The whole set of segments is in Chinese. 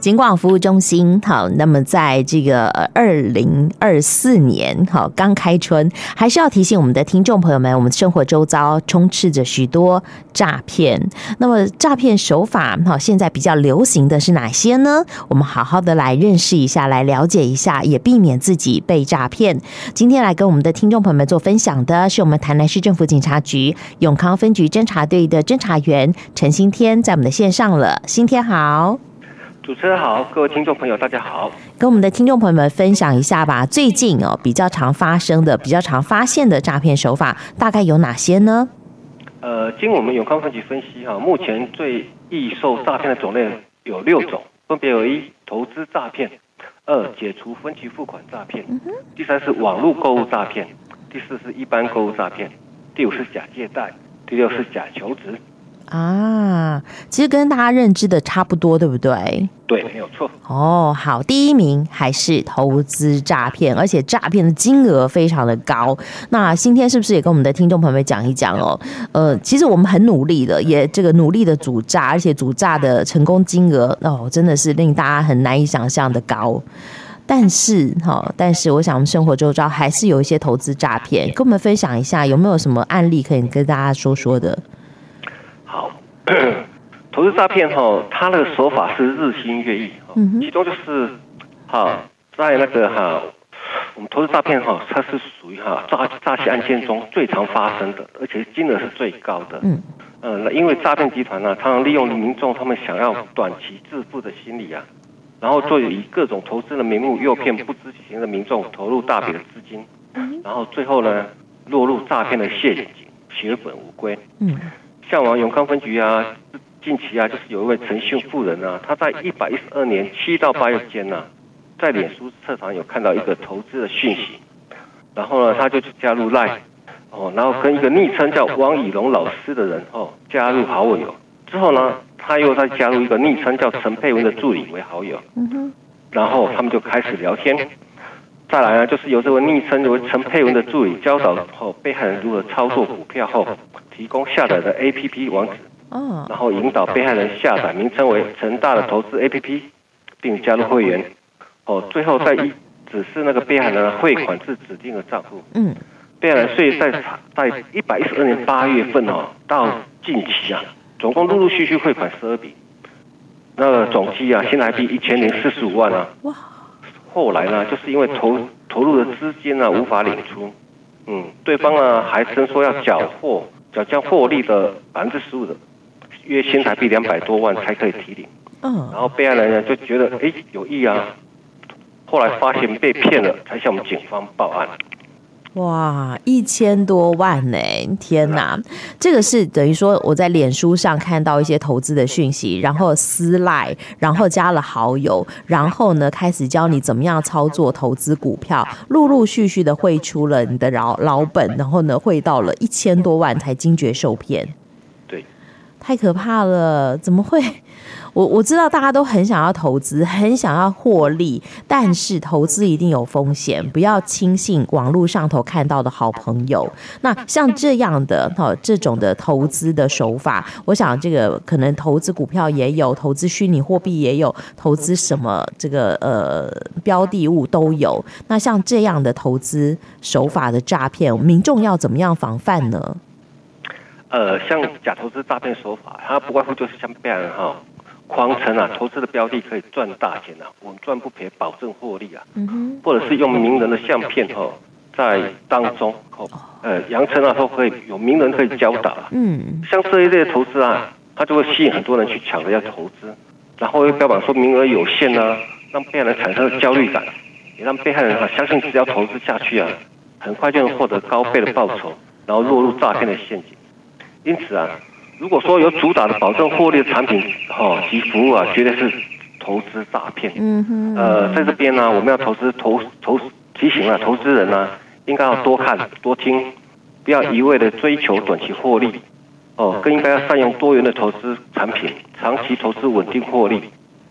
警广服务中心，好，那么在这个二零二四年，好，刚开春，还是要提醒我们的听众朋友们，我们生活周遭充斥着许多诈骗。那么诈骗手法，好，现在比较流行的是哪些呢？我们好好的来认识一下，来了解一下，也避免自己被诈骗。今天来跟我们的听众朋友们做分享的是我们台南市政府警察局永康分局侦查队的侦查员陈新天，在我们的线上了。新天好。主持人好，各位听众朋友，大家好。跟我们的听众朋友们分享一下吧。最近哦，比较常发生的、比较常发现的诈骗手法，大概有哪些呢？呃，经我们永康分局分析哈，目前最易受诈骗的种类有六种，分别有一投资诈骗，二解除分期付款诈骗，第三是网络购物诈骗，第四是一般购物诈骗，第五是假借贷，第六是假求职。啊，其实跟大家认知的差不多，对不对？对，没有错。哦，好，第一名还是投资诈骗，而且诈骗的金额非常的高。那今天是不是也跟我们的听众朋友们讲一讲哦？呃，其实我们很努力的，也这个努力的阻诈，而且阻诈的成功金额哦，真的是令大家很难以想象的高。但是哈、哦，但是我想我们生活周遭还是有一些投资诈骗，跟我们分享一下有没有什么案例可以跟大家说说的？投资诈骗哈，它的手法是日新月异，其中就是哈，在那个哈，我们投资诈骗哈，它是属于哈诈诈欺案件中最常发生的，而且金额是最高的。嗯，呃，因为诈骗集团呢，常常利用民众他们想要短期致富的心理啊，然后就以各种投资的名目诱骗不知情的民众投入大笔的资金，然后最后呢，落入诈骗的陷阱，血本无归。嗯。像我们永康分局啊，近期啊，就是有一位陈姓妇人啊，他在一百一十二年七到八月间呢，在脸书社团有看到一个投资的讯息，然后呢，他就去加入 Line，哦，然后跟一个昵称叫汪以龙老师的人哦加入好友，之后呢，他又再加入一个昵称叫陈佩文的助理为好友，然后他们就开始聊天，再来呢，就是由这位昵称为陈佩文的助理教导后被害人如何操作股票后。提供下载的 APP 网址，然后引导被害人下载名称为陈大的投资 APP，并加入会员。哦，最后再一指示那个被害人汇款至指定的账户。嗯，被害人所以在在一百一十二年八月份哦，到近期啊，总共陆陆续续汇款十二笔，那个总计啊，新台币一千零四十五万啊。哇！后来呢，就是因为投投入的资金呢无法领出，嗯，对方呢还声说要缴获。缴交获利的百分之十五的约新台币两百多万才可以提领，嗯，然后被害人呢就觉得哎有意啊，后来发现被骗了，才向我们警方报案。哇，一千多万呢！天哪，这个是等于说我在脸书上看到一些投资的讯息，然后私赖，然后加了好友，然后呢开始教你怎么样操作投资股票，陆陆续续的汇出了你的老老本，然后呢汇到了一千多万才惊觉受骗。对，太可怕了，怎么会？我我知道大家都很想要投资，很想要获利，但是投资一定有风险，不要轻信网络上头看到的好朋友。那像这样的哈，这种的投资的手法，我想这个可能投资股票也有，投资虚拟货币也有，投资什么这个呃标的物都有。那像这样的投资手法的诈骗，民众要怎么样防范呢？呃，像假投资诈骗手法，它不外乎就是像被害人哈。谎称啊，投资的标的可以赚大钱啊，稳赚不赔，保证获利啊，或者是用名人的相片哦，在当中哦，呃，扬称啊都可以有名人可以教导啊，嗯，像这一类的投资啊，它就会吸引很多人去抢着要投资，然后又标榜说名额有限啊，让被害人产生了焦虑感，也让被害人啊相信只要投资下去啊，很快就能获得高倍的报酬，然后落入诈骗的陷阱，因此啊。如果说有主打的保证获利的产品，哈及服务啊，绝对是投资诈骗。嗯哼。呃，在这边呢，我们要投资投投提醒啊，投资人呢，应该要多看多听，不要一味的追求短期获利，哦，更应该要善用多元的投资产品，长期投资稳定获利。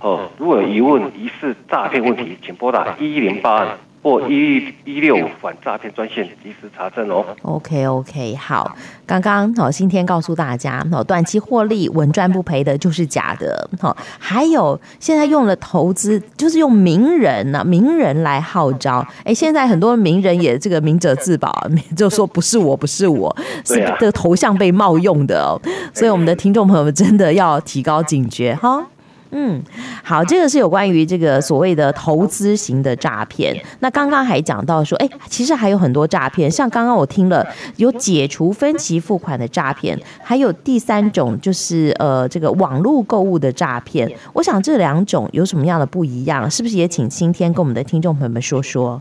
哦，如果有疑问、疑似诈骗问题，请拨打一一零八或一一六五反诈骗专线及时查证哦。OK OK，好，刚刚好，新天告诉大家，好，短期获利稳赚不赔的就是假的，好，还有现在用了投资，就是用名人呐、啊，名人来号召，哎，现在很多名人也这个明哲自保，就说不是我，不是我，是这个头像被冒用的哦，所以我们的听众朋友们真的要提高警觉哈。嗯，好，这个是有关于这个所谓的投资型的诈骗。那刚刚还讲到说，哎，其实还有很多诈骗，像刚刚我听了有解除分期付款的诈骗，还有第三种就是呃这个网络购物的诈骗。我想这两种有什么样的不一样？是不是也请今天跟我们的听众朋友们说说？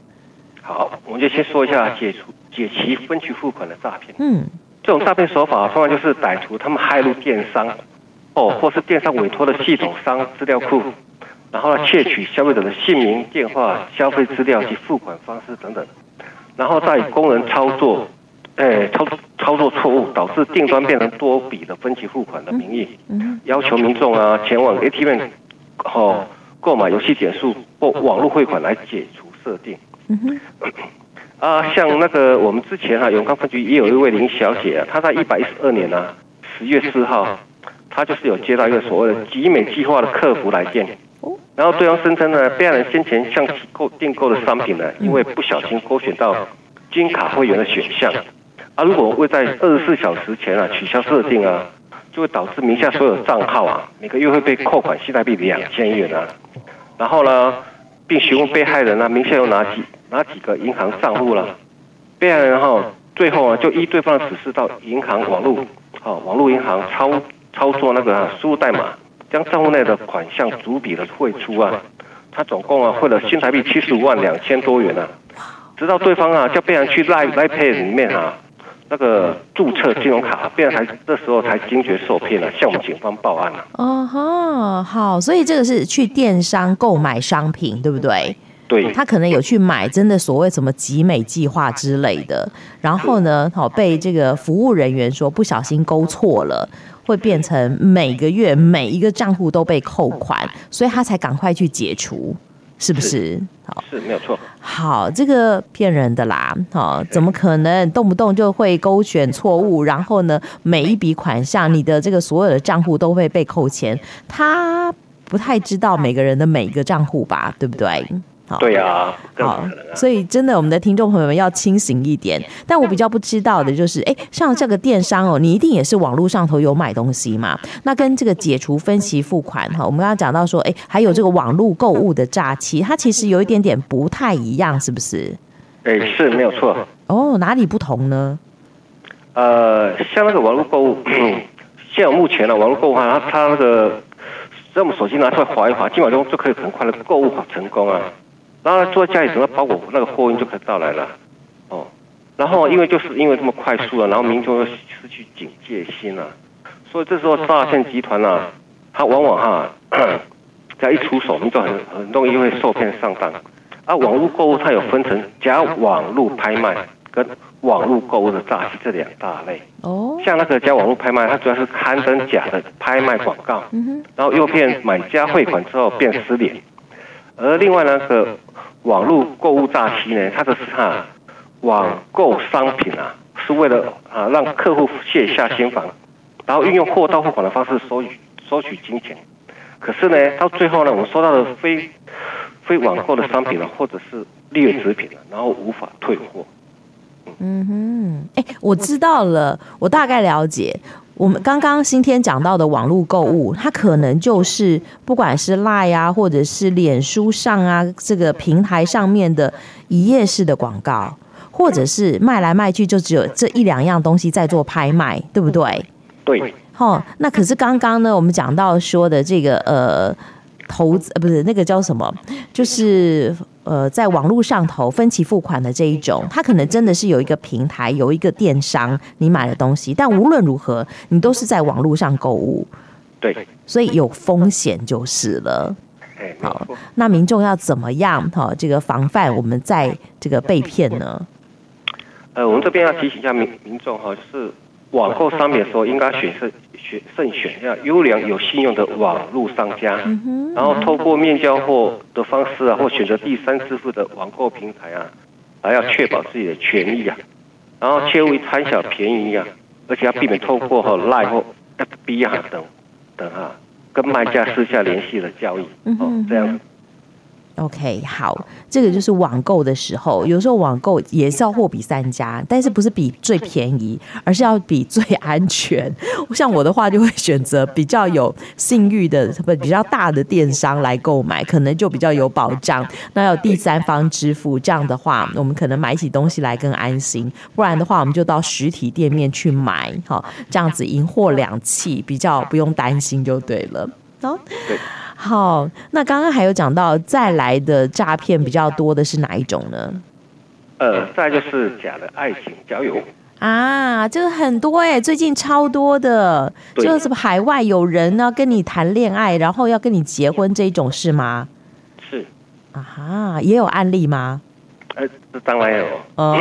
好，我们就先说一下解除解期分期付款的诈骗。嗯，这种诈骗手法通常就是歹徒他们害入电商。哦，或是电商委托的系统商资料库，然后呢，窃取消费者的姓名、电话、消费资料及付款方式等等，然后再工人操作，哎，操操作错误，导致订单变成多笔的分期付款的名义，要求民众啊前往 ATM 哦购买游戏点数或网络汇款来解除设定。啊，像那个我们之前啊永康分局也有一位林小姐啊，她在一百一十二年啊十月四号。他就是有接到一个所谓的集美计划的客服来电，然后对方声称呢，被害人先前向其购订购的商品呢，因为不小心勾选到金卡会员的选项，啊，如果未在二十四小时前啊取消设定啊，就会导致名下所有账号啊每个月会被扣款新台币两千元啊，然后呢，并询问被害人啊名下有哪几哪几个银行账户了，被害人哈最后啊就依对方的指示到银行网络啊网络银行操。操作那个输入代码，将账户内的款项逐笔的汇出啊，他总共啊汇了新台币七十五万两千多元啊，直到对方啊叫被害人去 Line Pay 里面啊那个注册金融卡，被害人才这时候才惊觉受骗了，向我们警方报案了。哦哈，好，所以这个是去电商购买商品，对不对？对，他可能有去买真的所谓什么集美计划之类的，然后呢，好被这个服务人员说不小心勾错了。会变成每个月每一个账户都被扣款，所以他才赶快去解除，是不是？是好，是没有错。好，这个骗人的啦，好，怎么可能动不动就会勾选错误，然后呢，每一笔款项，你的这个所有的账户都会被扣钱？他不太知道每个人的每一个账户吧，对不对？好对呀、啊，好，所以真的，我们的听众朋友们要清醒一点。但我比较不知道的就是，哎，像这个电商哦，你一定也是网络上头有买东西嘛？那跟这个解除分期付款哈，我们刚刚讲到说，哎，还有这个网络购物的诈欺，它其实有一点点不太一样，是不是？哎，是没有错。哦，哪里不同呢？呃，像那个网络购物，现在目前的网络购物啊，它它那个，在我们手机拿出来划一划，基本上就可以很快的购物成功啊。然后坐在家里，整个包裹那个货运就可以到来了，哦，然后因为就是因为这么快速了，然后民众又失去警戒心了，所以这时候诈骗集团呢，他往往哈，只要一出手，民众很很容易会受骗上当。而网络购物它有分成假网络拍卖跟网络购物的诈欺这两大类。哦，像那个假网络拍卖，它主要是刊登假的拍卖广告，然后诱骗买家汇款之后变失联。而另外那个网络购物诈欺呢，它的是哈网购商品啊，是为了啊让客户卸下心防，然后运用货到付款的方式收取收取金钱。可是呢，到最后呢，我们收到的非非网购的商品呢，或者是劣质品，然后无法退货。嗯哼，哎，我知道了，我大概了解。我们刚刚新天讲到的网络购物，它可能就是不管是 Line 啊，或者是脸书上啊，这个平台上面的一页式的广告，或者是卖来卖去就只有这一两样东西在做拍卖，对不对？对。好，那可是刚刚呢，我们讲到说的这个呃。投资呃不是那个叫什么，就是呃在网络上头分期付款的这一种，它可能真的是有一个平台，有一个电商，你买的东西，但无论如何，你都是在网络上购物，对，所以有风险就是了。好，那民众要怎么样哈？这个防范我们在这个被骗呢？呃，我们这边要提醒一下民民众哈，就是网购商品的时候，应该选慎选慎选一下优良有信用的网络商家，然后透过面交货的方式啊，或选择第三支付的网购平台啊，还要确保自己的权益啊，然后切勿贪小便宜啊，而且要避免透过和 Line 或 FB 啊等等啊，跟卖家私下联系的交易哦，这样。OK，好，这个就是网购的时候，有时候网购也是要货比三家，但是不是比最便宜，而是要比最安全。像我的话，就会选择比较有信誉的、不比较大的电商来购买，可能就比较有保障。那要第三方支付，这样的话，我们可能买起东西来更安心。不然的话，我们就到实体店面去买，好，这样子银货两訖，比较不用担心就对了。好。好，那刚刚还有讲到再来的诈骗比较多的是哪一种呢？呃，再就是假的爱情交友啊，这个很多哎，最近超多的，就是海外有人呢跟你谈恋爱，然后要跟你结婚这一种是吗？是啊哈，也有案例吗？呃，这当然有哦。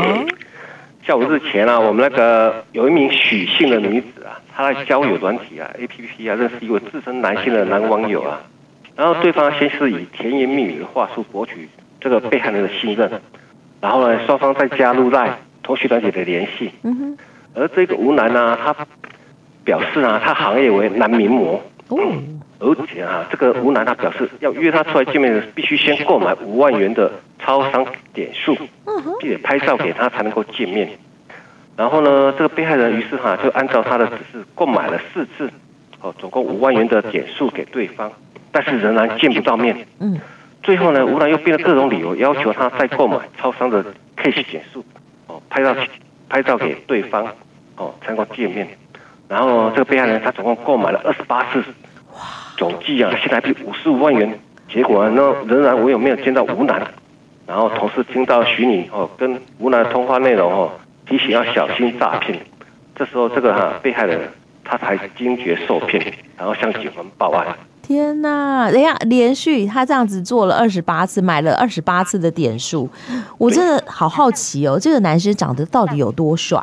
较早之前啊，我们那个有一名许姓的女子啊，她在交友软体啊、APP 啊认识一位自称男性的男网友啊。然后对方先是以甜言蜜语的话术博取这个被害人的信任，然后呢，双方再加入在通讯团体的联系。而这个吴楠呢，他表示啊，他行业为男名模。而且啊，这个吴楠他表示要约他出来见面，必须先购买五万元的超商点数，并且拍照给他才能够见面。然后呢，这个被害人于是哈就按照他的指示购买了四次，哦，总共五万元的点数给对方。但是仍然见不到面。嗯，最后呢，吴男又编了各种理由，要求他再购买超商的 cash 点数，哦，拍照拍照给对方，哦，才能够见面。然后这个被害人他总共购买了二十八次，哇，总计啊，新台币五十五万元。结果呢，仍然我有没有见到吴楠。然后同事听到徐女哦跟吴楠的通话内容哦，提醒要小心诈骗。这时候这个哈、啊、被害人他才惊觉受骗，然后向警方报案。天呐，等下连续他这样子做了二十八次，买了二十八次的点数，我真的好好奇哦，这个男生长得到底有多帅？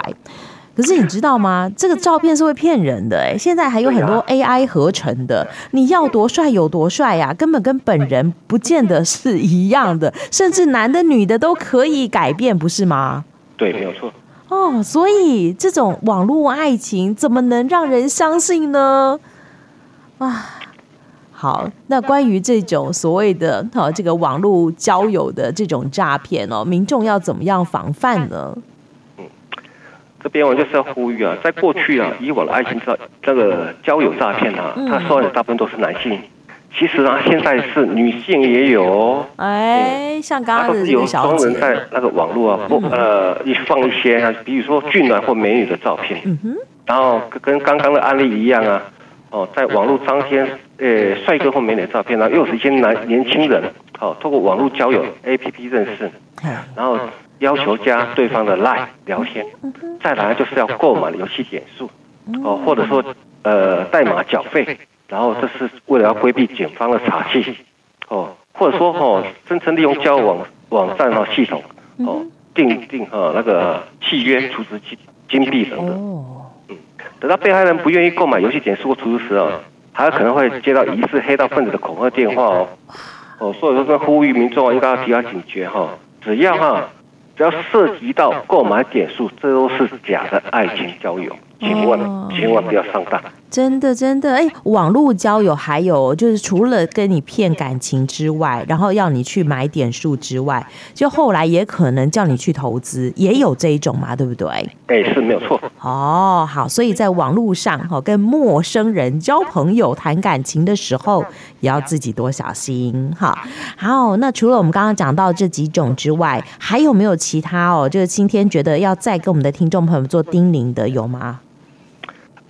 可是你知道吗？这个照片是会骗人的哎，现在还有很多 AI 合成的，你要多帅有多帅呀，根本跟本人不见得是一样的，甚至男的女的都可以改变，不是吗？对，没有错。哦，所以这种网络爱情怎么能让人相信呢？啊！好，那关于这种所谓的哈这个网络交友的这种诈骗哦，民众要怎么样防范呢？嗯，这边我就是要呼吁啊，在过去啊，以往的爱情这这个交友诈骗啊，他受害的大部分都是男性，其实呢，现在是女性也有。哎，像刚刚的小姐，有专人在那个网络啊，不呃，一放一些啊，比如说俊男或美女的照片，嗯哼，然后跟刚刚的案例一样啊。哦，在网络张贴，呃，帅哥或美女的照片呢，又是一些男年轻人，哦，透过网络交友 APP 认识，然后要求加对方的 LINE 聊天，再来就是要购买游戏点数，哦，或者说呃代码缴费，然后这是为了要规避警方的查缉，哦，或者说哦，真诚利用交友网网站和系统，哦，订订哈那个契约储值金金币等等。等到被害人不愿意购买游戏点数或储值时啊，还有可能会接到疑似黑道分子的恐吓电话哦。哦，所以说，跟呼吁民众应该要提高警觉哈。只要哈，只要涉及到购买点数，这都是假的爱情交友，千万千万不要上当。真的，真的，哎，网络交友还有就是除了跟你骗感情之外，然后要你去买点数之外，就后来也可能叫你去投资，也有这一种嘛，对不对？哎，是没有错。哦，好，所以在网络上哈，跟陌生人交朋友、谈感情的时候，也要自己多小心哈。好，那除了我们刚刚讲到这几种之外，还有没有其他哦？就是今天觉得要再跟我们的听众朋友们做叮咛的，有吗？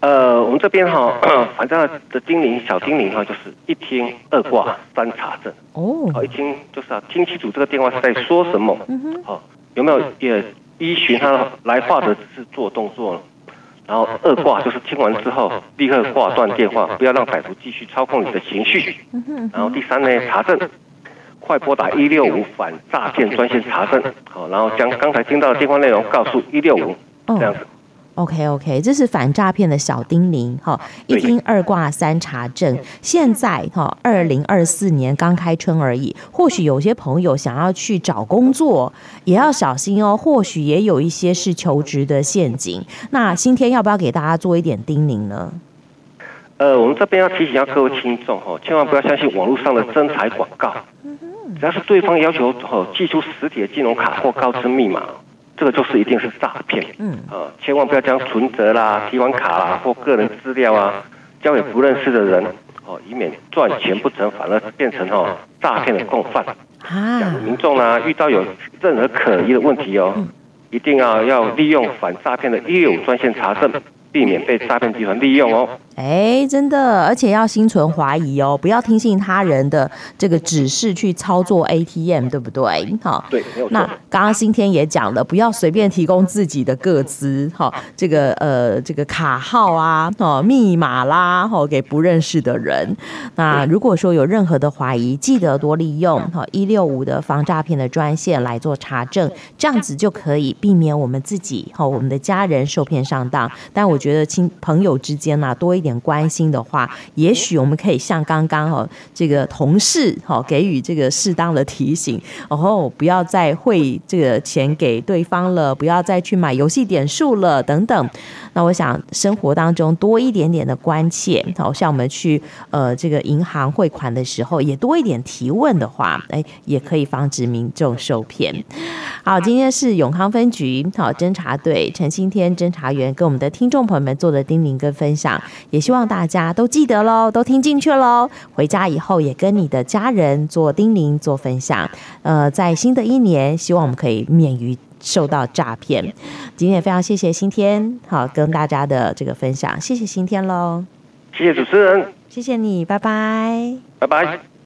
呃，我们这边哈，反正的精灵小精灵哈，就是一听二挂三查证。哦。好，一听就是啊，听清楚这个电话是在说什么。嗯好，有没有？也依循他来话的指示做动作呢？然后二挂就是听完之后立刻挂断电话，不要让歹徒继续操控你的情绪。然后第三呢，查证，快拨打一六五反诈骗专线查证。好，然后将刚才听到的电话内容告诉一六五，这样子。OK OK，这是反诈骗的小叮咛哈，一听二挂三查证。现在哈，二零二四年刚开春而已，或许有些朋友想要去找工作，也要小心哦。或许也有一些是求职的陷阱。那今天要不要给大家做一点叮咛呢？呃，我们这边要提醒一下各位听众哈，千万不要相信网络上的征才广告。只要是对方要求哦，寄出实体的金融卡或告知密码，这个就是一定是诈骗。嗯，啊，千万不要将存折啦、提款卡啦或个人资料啊交给不认识的人，哦，以免赚钱不成，反而变成哦诈骗的共犯。啊，民众呢遇到有任何可疑的问题哦，一定要要利用反诈骗的业务专线查证。避免被诈骗集团利用哦。哎，真的，而且要心存怀疑哦，不要听信他人的这个指示去操作 ATM，对不对？好，对，那刚刚新天也讲了，不要随便提供自己的个资，哈，这个呃，这个卡号啊，哦，密码啦，哦，给不认识的人。那如果说有任何的怀疑，记得多利用哈一六五的防诈骗的专线来做查证，这样子就可以避免我们自己哈我们的家人受骗上当。但我觉得亲朋友之间呐，多一点关心的话，也许我们可以像刚刚哦，这个同事哈给予这个适当的提醒，然后不要再汇这个钱给对方了，不要再去买游戏点数了等等。那我想生活当中多一点点的关切，好像我们去呃这个银行汇款的时候，也多一点提问的话，哎，也可以防止民众受骗。好，今天是永康分局好侦查队陈新天侦查员跟我们的听众朋友们做的叮咛跟分享，也希望大家都记得喽，都听进去喽。回家以后也跟你的家人做叮咛做分享。呃，在新的一年，希望我们可以免于受到诈骗。今天也非常谢谢新天，好跟大家的这个分享，谢谢新天喽。谢谢主持人，谢谢你，拜拜，拜拜。